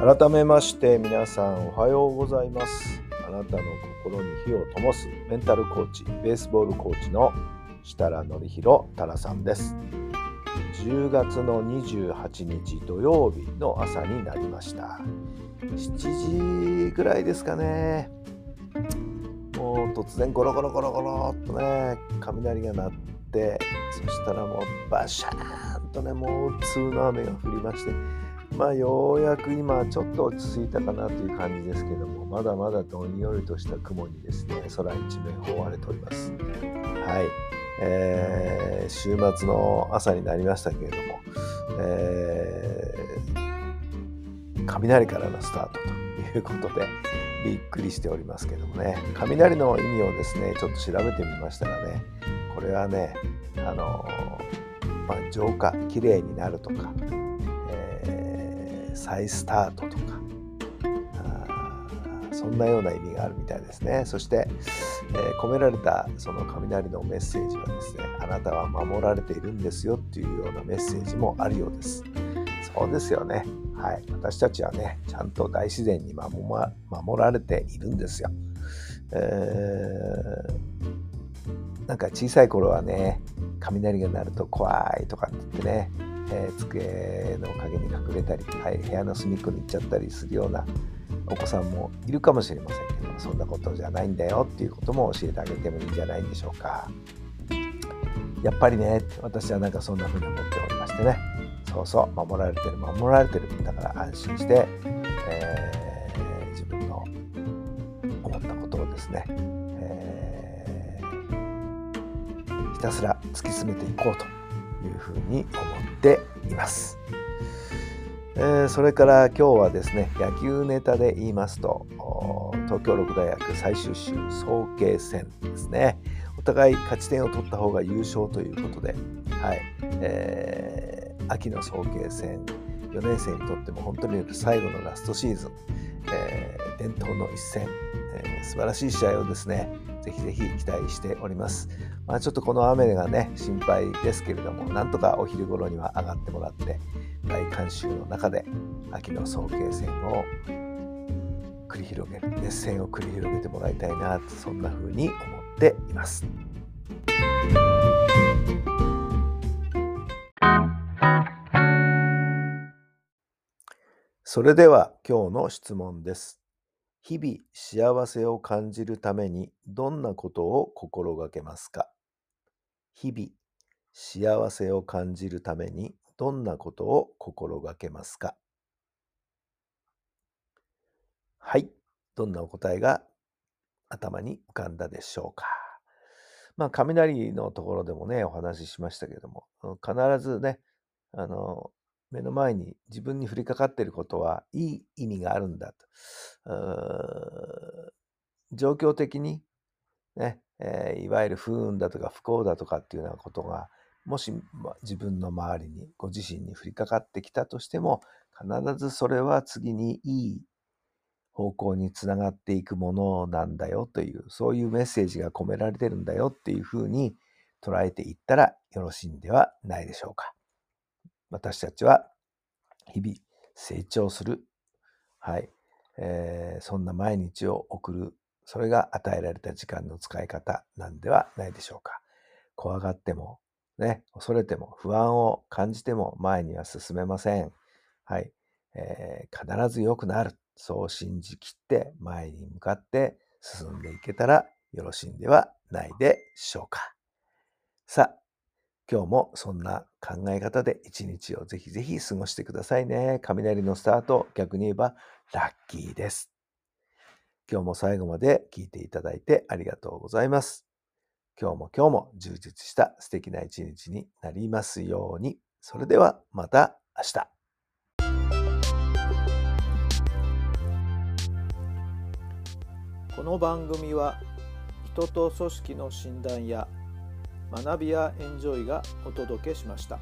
改めまして皆さんおはようございます。あなたの心に火を灯すメンタルコーチベースボールコーチの設楽範弘太良さんです。10月の28日土曜日の朝になりました。7時ぐらいですかね。もう突然ゴロゴロゴロゴロっとね雷が鳴ってそしたらもうバシャーンとねもう通の雨が降りましてまあようやく今ちょっと落ち着いたかなという感じですけどもまだまだどんよりとした雲にですね空一面覆われております。はい、えー週末の朝になりましたけれども、えー雷からのスタートということでびっくりしておりますけどもね。雷の意味をですねちょっと調べてみましたらねこれはねあのまあ、浄化きれいになるとか再スタートとかそんなような意味があるみたいですね。そして、えー込められたその雷のメッセージはですねあなたは守られているんですよっていうようなメッセージもあるようです。そうですよね。はい。私たちはねちゃんと大自然に守,、守られているんですよ、えーなんか小さい頃はね雷が鳴ると怖いとかって言ってねえー机の陰に隠れたり、はい、部屋の隅っこに行っちゃったりするようなお子さんもいるかもしれませんけどそんなことじゃないんだよっていうことも教えてあげてもいいんじゃないでしょうか。やっぱりね私はなんかそんな風に思っておりましてね。そうそう守られてる守られてるだから安心して、えー自分の思ったことをですね、えーひたすら突き詰めていこうというふうに思ってています。えそれから今日はですね野球ネタで言いますと東京六大学最終週早慶戦ですねお互い勝ち点を取った方が優勝ということで、はいえー秋の早慶戦4年生にとっても本当に最後のラストシーズン、えー伝統の一戦、えー素晴らしい試合をですねぜひぜひ期待しております。まあ、ちょっとこの雨がね心配ですけれどもなんとかお昼頃には上がってもらって大観衆の中で秋の早慶戦を繰り広げる熱戦を繰り広げてもらいたいなそんな風に思っています。それでは今日の質問です。日々幸せを感じるためにどんなことを心がけますか？日々幸せを感じるためにどんなことを心がけますか？はい。どんなお答えが頭に浮かんだでしょうか？まあ、雷のところでもね、お話ししましたけども、必ずね、あの、目の前に自分に降りかかっていることはいい意味があるんだと。状況的に、ねえーいわゆる不運だとか不幸だとかっていうようなことがもし自分の周りにご自身に降りかかってきたとしても必ずそれは次にいい方向につながっていくものなんだよというそういうメッセージが込められてるんだよっていうふうに捉えていったらよろしいんではないでしょうか。私たちは日々成長する、はいえーそんな毎日を送るそれが与えられた時間の使い方なんではないでしょうか。怖がっても、ね、恐れても不安を感じても前には進めません。はい、えー必ず良くなる。そう信じきって前に向かって進んでいけたらよろしいんではないでしょうか。さあ、今日もそんな考え方で一日をぜひぜひ過ごしてくださいね。雷のスタート、逆に言えばラッキーです。今日も最後まで聞いていただいてありがとうございます。今日も今日も充実した素敵な一日になりますように。それではまた明日。この番組は人と組織の診断や学びやエンジョイがお届けしました。